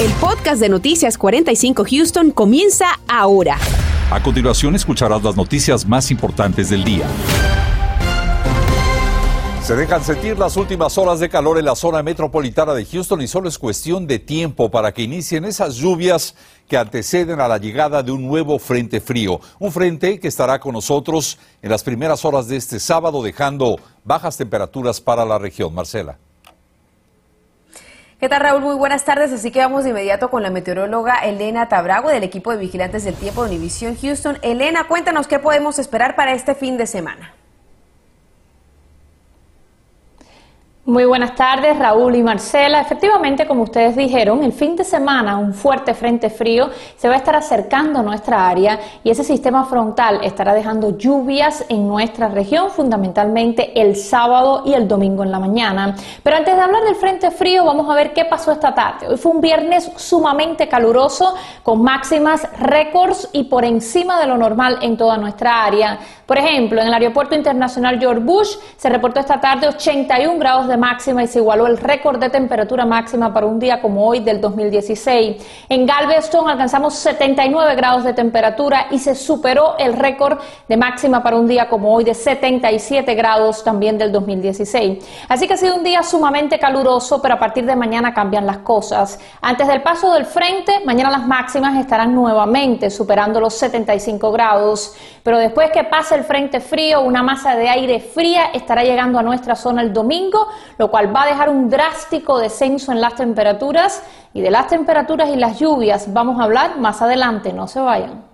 El podcast de Noticias 45 Houston comienza ahora. A continuación escucharás las noticias más importantes del día. Se dejan sentir las últimas horas de calor en la zona metropolitana de Houston y solo es cuestión de tiempo para que inicien esas lluvias que anteceden a la llegada de un nuevo frente frío. Un frente que estará con nosotros en las primeras horas de este sábado dejando bajas temperaturas para la región. Marcela. ¿Qué tal Raúl? Muy buenas tardes. Así que vamos de inmediato con la meteoróloga Elena Tabrago del equipo de vigilantes del tiempo de Univisión Houston. Elena, cuéntanos qué podemos esperar para este fin de semana. Muy buenas tardes, Raúl y Marcela. Efectivamente, como ustedes dijeron, el fin de semana un fuerte frente frío se va a estar acercando a nuestra área y ese sistema frontal estará dejando lluvias en nuestra región, fundamentalmente el sábado y el domingo en la mañana. Pero antes de hablar del frente frío, vamos a ver qué pasó esta tarde. Hoy fue un viernes sumamente caluroso, con máximas récords y por encima de lo normal en toda nuestra área. Por ejemplo, en el Aeropuerto Internacional George Bush se reportó esta tarde 81 grados de máxima y se igualó el récord de temperatura máxima para un día como hoy del 2016. En Galveston alcanzamos 79 grados de temperatura y se superó el récord de máxima para un día como hoy de 77 grados también del 2016. Así que ha sido un día sumamente caluroso, pero a partir de mañana cambian las cosas. Antes del paso del frente, mañana las máximas estarán nuevamente superando los 75 grados, pero después que pase el frente frío, una masa de aire fría estará llegando a nuestra zona el domingo, lo cual va a dejar un drástico descenso en las temperaturas y de las temperaturas y las lluvias vamos a hablar más adelante, no se vayan.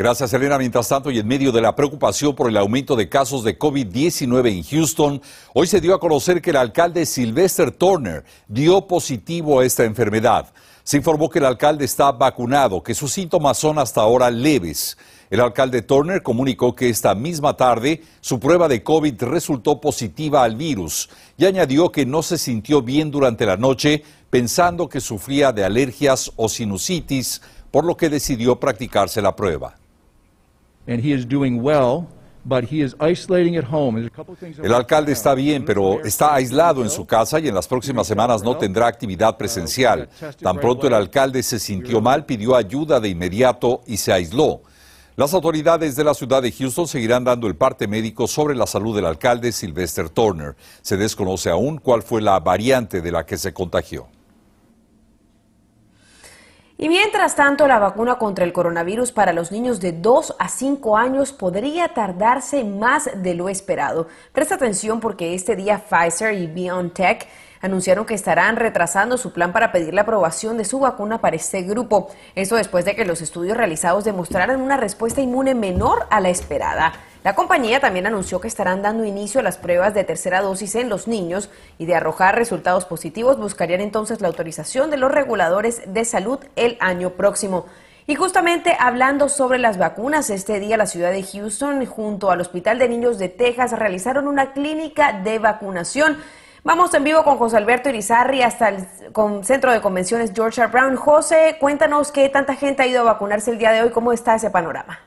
Gracias, Elena. Mientras tanto, y en medio de la preocupación por el aumento de casos de COVID-19 en Houston, hoy se dio a conocer que el alcalde Sylvester Turner dio positivo a esta enfermedad. Se informó que el alcalde está vacunado, que sus síntomas son hasta ahora leves. El alcalde Turner comunicó que esta misma tarde su prueba de COVID resultó positiva al virus y añadió que no se sintió bien durante la noche pensando que sufría de alergias o sinusitis, por lo que decidió practicarse la prueba. El alcalde está bien, pero está aislado en su casa y en las próximas semanas no tendrá actividad presencial. Tan pronto el alcalde se sintió mal, pidió ayuda de inmediato y se aisló. Las autoridades de la ciudad de Houston seguirán dando el parte médico sobre la salud del alcalde Sylvester Turner. Se desconoce aún cuál fue la variante de la que se contagió. Y mientras tanto, la vacuna contra el coronavirus para los niños de 2 a 5 años podría tardarse más de lo esperado. Presta atención porque este día Pfizer y BioNTech anunciaron que estarán retrasando su plan para pedir la aprobación de su vacuna para este grupo. Esto después de que los estudios realizados demostraran una respuesta inmune menor a la esperada. La compañía también anunció que estarán dando inicio a las pruebas de tercera dosis en los niños y de arrojar resultados positivos buscarían entonces la autorización de los reguladores de salud el año próximo. Y justamente hablando sobre las vacunas, este día la ciudad de Houston junto al Hospital de Niños de Texas realizaron una clínica de vacunación. Vamos en vivo con José Alberto Irizarri hasta el Centro de Convenciones George. Brown. José, cuéntanos qué tanta gente ha ido a vacunarse el día de hoy, cómo está ese panorama.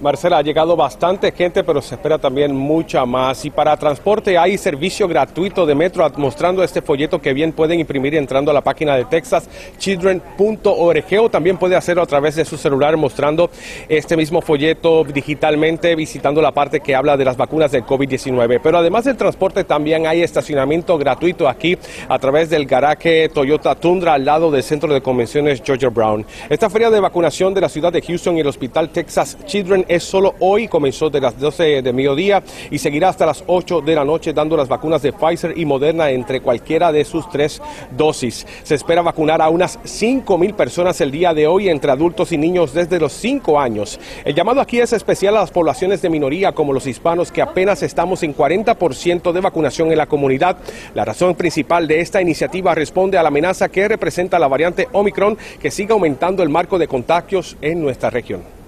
Marcela, ha llegado bastante gente, pero se espera también mucha más. Y para transporte hay servicio gratuito de Metro mostrando este folleto que bien pueden imprimir entrando a la página de texaschildren.org o también puede hacerlo a través de su celular mostrando este mismo folleto digitalmente visitando la parte que habla de las vacunas del COVID-19. Pero además del transporte también hay estacionamiento gratuito aquí a través del garaje Toyota Tundra al lado del Centro de Convenciones Georgia Brown. Esta feria de vacunación de la ciudad de Houston y el Hospital Texas Children es solo hoy, comenzó de las 12 de mediodía y seguirá hasta las 8 de la noche dando las vacunas de Pfizer y Moderna entre cualquiera de sus tres dosis. Se espera vacunar a unas 5 mil personas el día de hoy entre adultos y niños desde los 5 años. El llamado aquí es especial a las poblaciones de minoría como los hispanos que apenas estamos en 40% de vacunación en la comunidad. La razón principal de esta iniciativa responde a la amenaza que representa la variante Omicron que sigue aumentando el marco de contagios en nuestra región.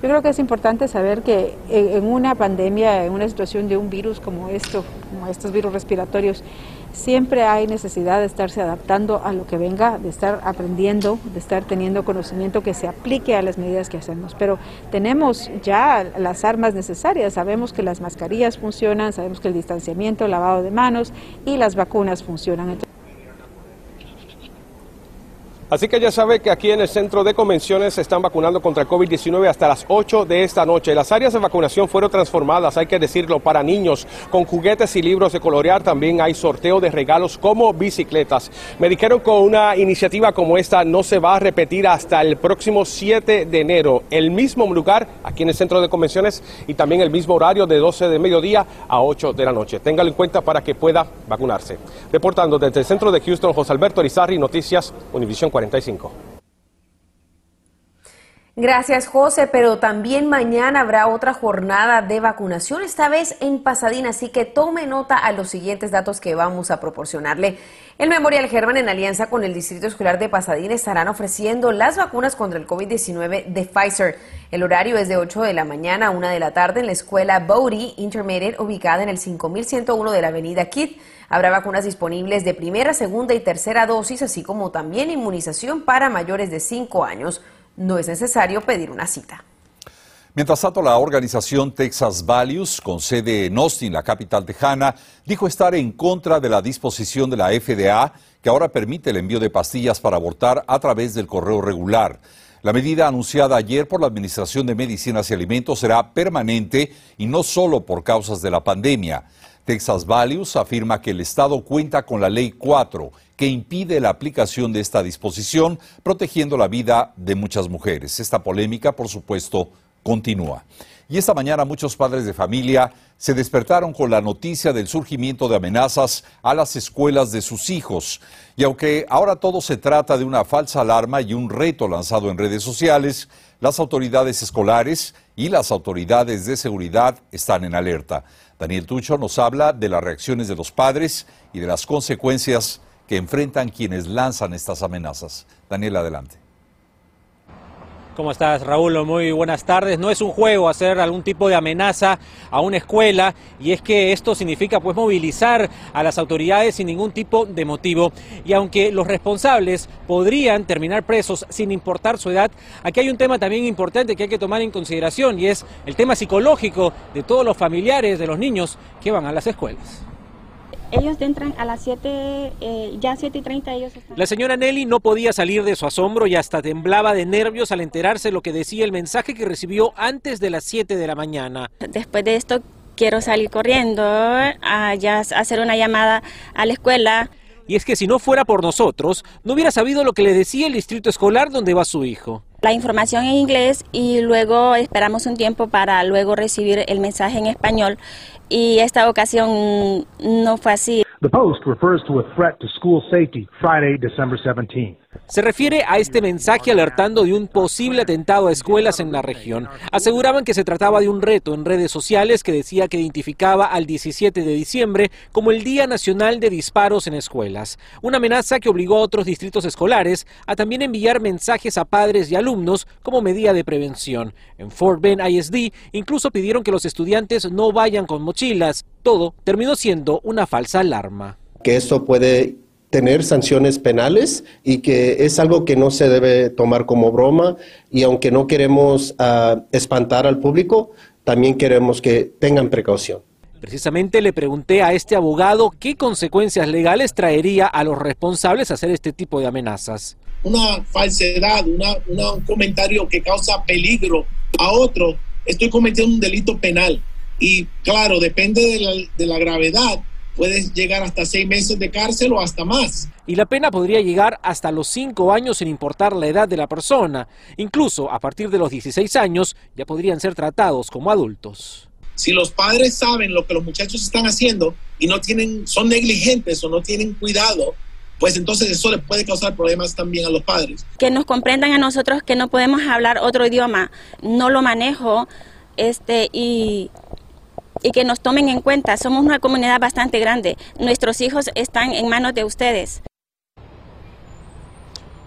Yo creo que es importante saber que en una pandemia, en una situación de un virus como esto, como estos virus respiratorios, siempre hay necesidad de estarse adaptando a lo que venga, de estar aprendiendo, de estar teniendo conocimiento que se aplique a las medidas que hacemos. Pero tenemos ya las armas necesarias, sabemos que las mascarillas funcionan, sabemos que el distanciamiento, el lavado de manos y las vacunas funcionan. Así que ya sabe que aquí en el centro de convenciones se están vacunando contra el COVID-19 hasta las 8 de esta noche. Las áreas de vacunación fueron transformadas, hay que decirlo, para niños, con juguetes y libros de colorear. También hay sorteo de regalos como bicicletas. Me dijeron que una iniciativa como esta no se va a repetir hasta el próximo 7 de enero. El mismo lugar, aquí en el centro de convenciones, y también el mismo horario de 12 de mediodía a 8 de la noche. Téngalo en cuenta para que pueda vacunarse. Reportando desde el centro de Houston, José Alberto Arizarri, Noticias, Univisión 45. Gracias, José, pero también mañana habrá otra jornada de vacunación, esta vez en Pasadena, así que tome nota a los siguientes datos que vamos a proporcionarle. El Memorial German, en alianza con el Distrito Escolar de Pasadena, estarán ofreciendo las vacunas contra el COVID-19 de Pfizer. El horario es de 8 de la mañana a 1 de la tarde en la escuela Bodie Intermediate, ubicada en el 5101 de la avenida Kidd. Habrá vacunas disponibles de primera, segunda y tercera dosis, así como también inmunización para mayores de 5 años. No es necesario pedir una cita. Mientras tanto, la organización Texas Values, con sede en Austin, la capital tejana, dijo estar en contra de la disposición de la FDA que ahora permite el envío de pastillas para abortar a través del correo regular. La medida anunciada ayer por la Administración de Medicinas y Alimentos será permanente y no solo por causas de la pandemia. Texas Values afirma que el Estado cuenta con la Ley 4, que impide la aplicación de esta disposición, protegiendo la vida de muchas mujeres. Esta polémica, por supuesto, continúa. Y esta mañana muchos padres de familia se despertaron con la noticia del surgimiento de amenazas a las escuelas de sus hijos. Y aunque ahora todo se trata de una falsa alarma y un reto lanzado en redes sociales, las autoridades escolares y las autoridades de seguridad están en alerta. Daniel Tucho nos habla de las reacciones de los padres y de las consecuencias que enfrentan quienes lanzan estas amenazas. Daniel, adelante. ¿Cómo estás, Raúl? Muy buenas tardes. No es un juego hacer algún tipo de amenaza a una escuela y es que esto significa pues movilizar a las autoridades sin ningún tipo de motivo y aunque los responsables podrían terminar presos sin importar su edad, aquí hay un tema también importante que hay que tomar en consideración y es el tema psicológico de todos los familiares de los niños que van a las escuelas. Ellos entran a las 7, eh, ya 7 y 30 ellos están. La señora Nelly no podía salir de su asombro y hasta temblaba de nervios al enterarse lo que decía el mensaje que recibió antes de las 7 de la mañana. Después de esto quiero salir corriendo a ya hacer una llamada a la escuela. Y es que si no fuera por nosotros, no hubiera sabido lo que le decía el distrito escolar donde va su hijo. La información en inglés y luego esperamos un tiempo para luego recibir el mensaje en español y esta ocasión no fue así. The Post refers to a threat to school safety Friday, December 17th. Se refiere a este mensaje alertando de un posible atentado a escuelas en la región. Aseguraban que se trataba de un reto en redes sociales que decía que identificaba al 17 de diciembre como el Día Nacional de Disparos en Escuelas. Una amenaza que obligó a otros distritos escolares a también enviar mensajes a padres y alumnos como medida de prevención. En Fort Bend ISD incluso pidieron que los estudiantes no vayan con mochilas. Todo terminó siendo una falsa alarma. Que esto puede tener sanciones penales y que es algo que no se debe tomar como broma y aunque no queremos uh, espantar al público, también queremos que tengan precaución. Precisamente le pregunté a este abogado qué consecuencias legales traería a los responsables hacer este tipo de amenazas. Una falsedad, una, una, un comentario que causa peligro a otro, estoy cometiendo un delito penal. Y claro, depende de la, de la gravedad, puedes llegar hasta seis meses de cárcel o hasta más. Y la pena podría llegar hasta los cinco años sin importar la edad de la persona. Incluso a partir de los 16 años ya podrían ser tratados como adultos. Si los padres saben lo que los muchachos están haciendo y no tienen, son negligentes o no tienen cuidado, pues entonces eso les puede causar problemas también a los padres. Que nos comprendan a nosotros que no podemos hablar otro idioma, no lo manejo, este, y y que nos tomen en cuenta. Somos una comunidad bastante grande. Nuestros hijos están en manos de ustedes.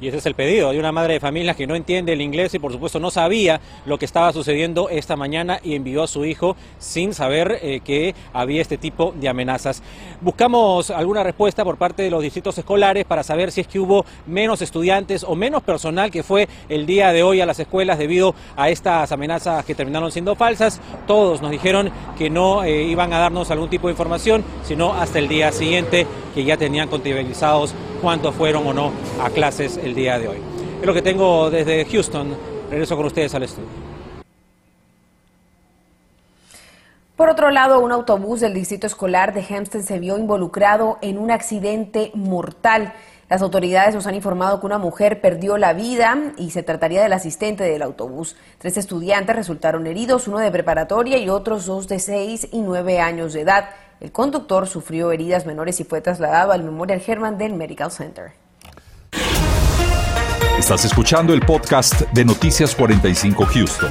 Y ese es el pedido de una madre de familia que no entiende el inglés y por supuesto no sabía lo que estaba sucediendo esta mañana y envió a su hijo sin saber eh, que había este tipo de amenazas. Buscamos alguna respuesta por parte de los distritos escolares para saber si es que hubo menos estudiantes o menos personal que fue el día de hoy a las escuelas debido a estas amenazas que terminaron siendo falsas. Todos nos dijeron que no eh, iban a darnos algún tipo de información, sino hasta el día siguiente que ya tenían contabilizados cuántos fueron o no a clases el día de hoy. Es lo que tengo desde Houston. Regreso con ustedes al estudio. Por otro lado, un autobús del distrito escolar de Hempstead se vio involucrado en un accidente mortal. Las autoridades nos han informado que una mujer perdió la vida y se trataría del asistente del autobús. Tres estudiantes resultaron heridos, uno de preparatoria y otros dos de seis y nueve años de edad. El conductor sufrió heridas menores y fue trasladado al Memorial Hermann del Medical Center. Estás escuchando el podcast de Noticias 45 Houston.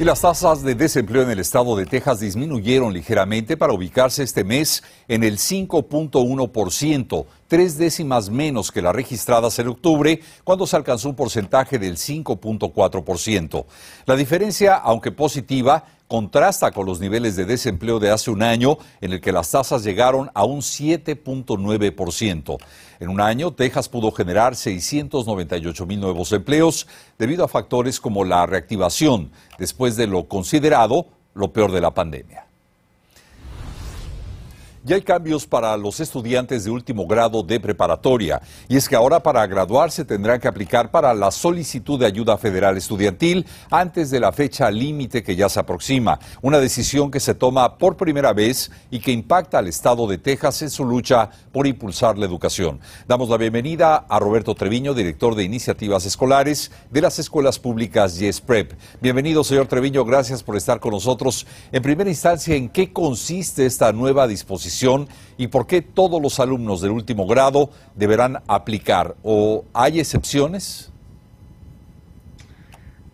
Y las tasas de desempleo en el estado de Texas disminuyeron ligeramente para ubicarse este mes en el 5.1%, tres décimas menos que las registradas en octubre, cuando se alcanzó un porcentaje del 5.4%. La diferencia, aunque positiva, contrasta con los niveles de desempleo de hace un año, en el que las tasas llegaron a un 7.9%. En un año, Texas pudo generar 698 mil nuevos empleos debido a factores como la reactivación después de lo considerado lo peor de la pandemia. Ya hay cambios para los estudiantes de último grado de preparatoria, y es que ahora para graduarse tendrán que aplicar para la solicitud de ayuda federal estudiantil antes de la fecha límite que ya se aproxima, una decisión que se toma por primera vez y que impacta al estado de Texas en su lucha por impulsar la educación. Damos la bienvenida a Roberto Treviño, director de iniciativas escolares de las escuelas públicas Yes Prep. Bienvenido, señor Treviño, gracias por estar con nosotros. En primera instancia, ¿en qué consiste esta nueva disposición? Y por qué todos los alumnos del último grado deberán aplicar o hay excepciones?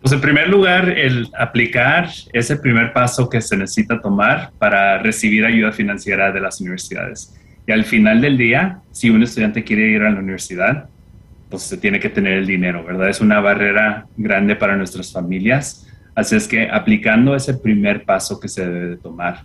Pues en primer lugar, el aplicar es el primer paso que se necesita tomar para recibir ayuda financiera de las universidades. Y al final del día, si un estudiante quiere ir a la universidad, pues se tiene que tener el dinero, ¿verdad? Es una barrera grande para nuestras familias. Así es que aplicando es el primer paso que se debe de tomar.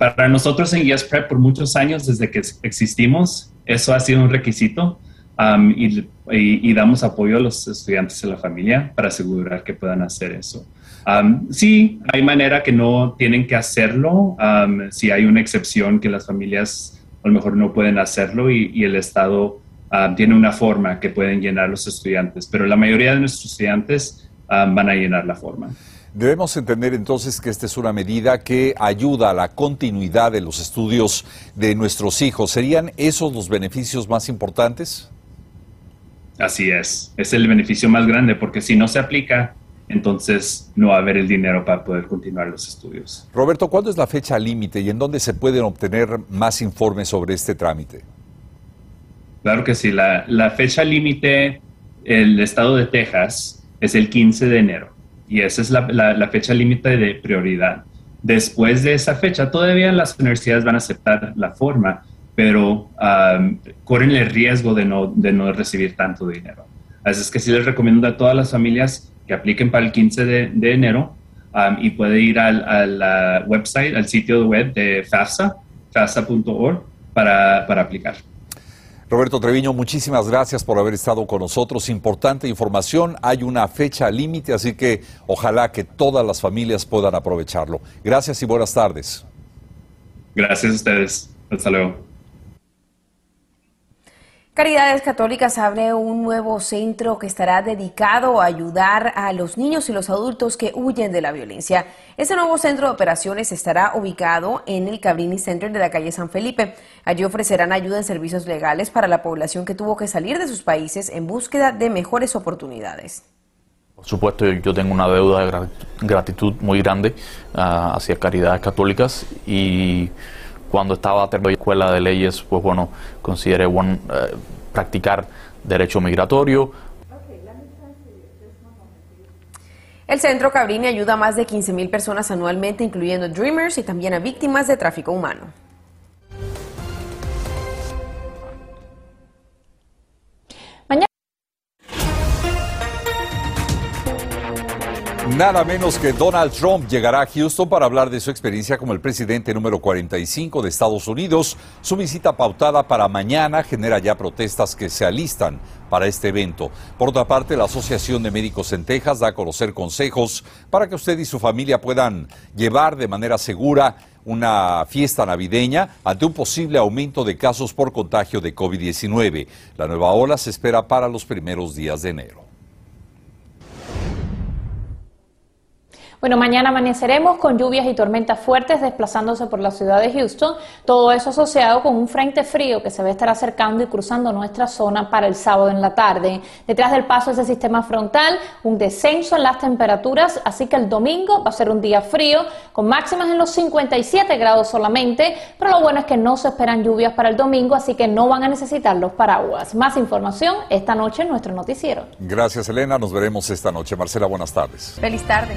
Para nosotros en Yes Prep, por muchos años, desde que existimos, eso ha sido un requisito um, y, damos apoyo a los estudiantes y a la familia para asegurar que puedan hacer eso. Um, sí, hay manera que no tienen que hacerlo, um, si hay una excepción que las familias a lo mejor no pueden hacerlo y, el Estado tiene una forma que pueden llenar los estudiantes, pero la mayoría de nuestros estudiantes van a llenar la forma. Debemos entender entonces que esta es una medida que ayuda a la continuidad de los estudios de nuestros hijos. ¿Serían esos los beneficios más importantes? Así es, es el beneficio más grande porque si no se aplica, entonces no va a haber el dinero para poder continuar los estudios. Roberto, ¿cuándo es la fecha límite y en dónde se pueden obtener más informes sobre este trámite? Claro que sí, la, la fecha límite, el estado de Texas, es el 15 de enero y esa es la, fecha límite de prioridad. Después de esa fecha, todavía las universidades van a aceptar la forma, pero corren el riesgo de no, de no recibir tanto dinero. Así es que sí les recomiendo a todas las familias que apliquen para el 15 de, enero y puede ir al, website, al sitio web de FAFSA, fafsa.org, para, para aplicar. Roberto Treviño, muchísimas gracias por haber estado con nosotros. Importante información, hay una fecha límite, así que ojalá que todas las familias puedan aprovecharlo. Gracias y buenas tardes. Gracias a ustedes. Hasta luego. Caridades Católicas abre un nuevo centro que estará dedicado a ayudar a los niños y los adultos que huyen de la violencia. Este nuevo centro de operaciones estará ubicado en el Cabrini Center de la calle San Felipe. Allí ofrecerán ayuda en servicios legales para la población que tuvo que salir de sus países en búsqueda de mejores oportunidades. Por supuesto, yo tengo una deuda de gratitud muy grande ah, hacia Caridades Católicas y cuando estaba en la escuela de leyes, pues bueno, consideré bueno, eh, practicar derecho migratorio. El Centro Cabrini ayuda a más de 15.000 personas anualmente, incluyendo Dreamers y también a víctimas de tráfico humano. Nada menos que Donald Trump llegará a Houston para hablar de su experiencia como el presidente número 45 de Estados Unidos. Su visita pautada para mañana genera ya protestas que se alistan para este evento. Por otra parte, la Asociación de Médicos en Texas da a conocer consejos para que usted y su familia puedan llevar de manera segura una fiesta navideña ante un posible aumento de casos por contagio de COVID-19. La nueva ola se espera para los primeros días de enero. Bueno, mañana amaneceremos con lluvias y tormentas fuertes desplazándose por la ciudad de Houston, todo eso asociado con un frente frío que se va a estar acercando y cruzando nuestra zona para el sábado en la tarde. Detrás del paso de ese sistema frontal, un descenso en las temperaturas, así que el domingo va a ser un día frío, con máximas en los 57 grados solamente, pero lo bueno es que no se esperan lluvias para el domingo, así que no van a necesitar los paraguas. Más información esta noche en nuestro noticiero. Gracias Elena, nos veremos esta noche. Marcela, buenas tardes. Feliz tarde.